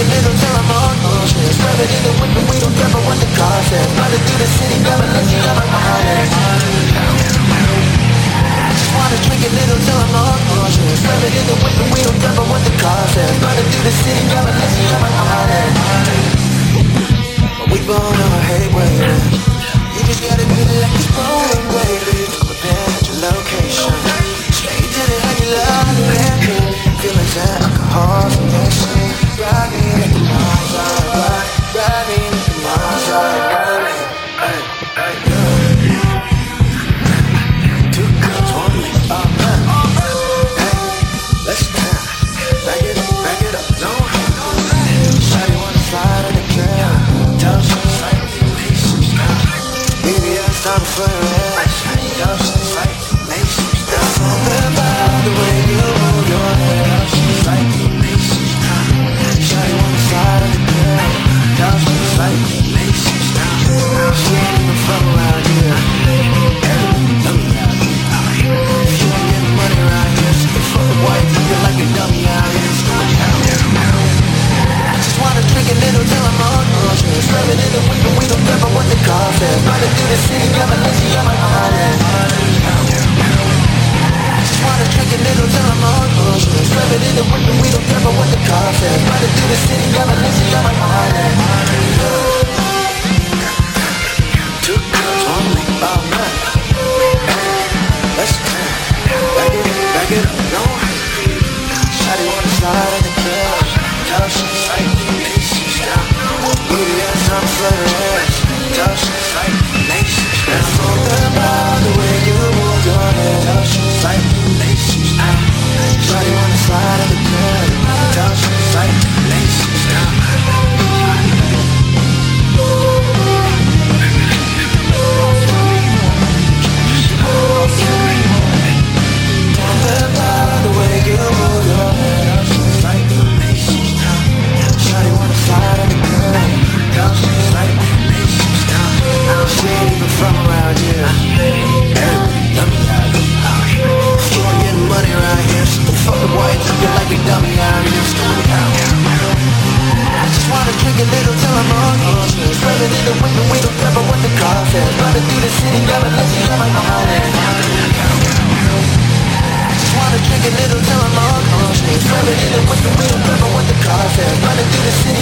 a little till I'm on. Motion Swerving in the wind but we don't ever want the cost is Running through the city, grabbing let you grab my wallet Just wanna drink a little till I'm on. Motion Swerving in the wind but we don't ever want the cost is Running through the city, grabbing let you grab my wallet We blown our head way love wanna do city girl unless you know my morning Just wanna drink a little till I'm all conscious Rub in in with the real purple with the coffee. Running through the city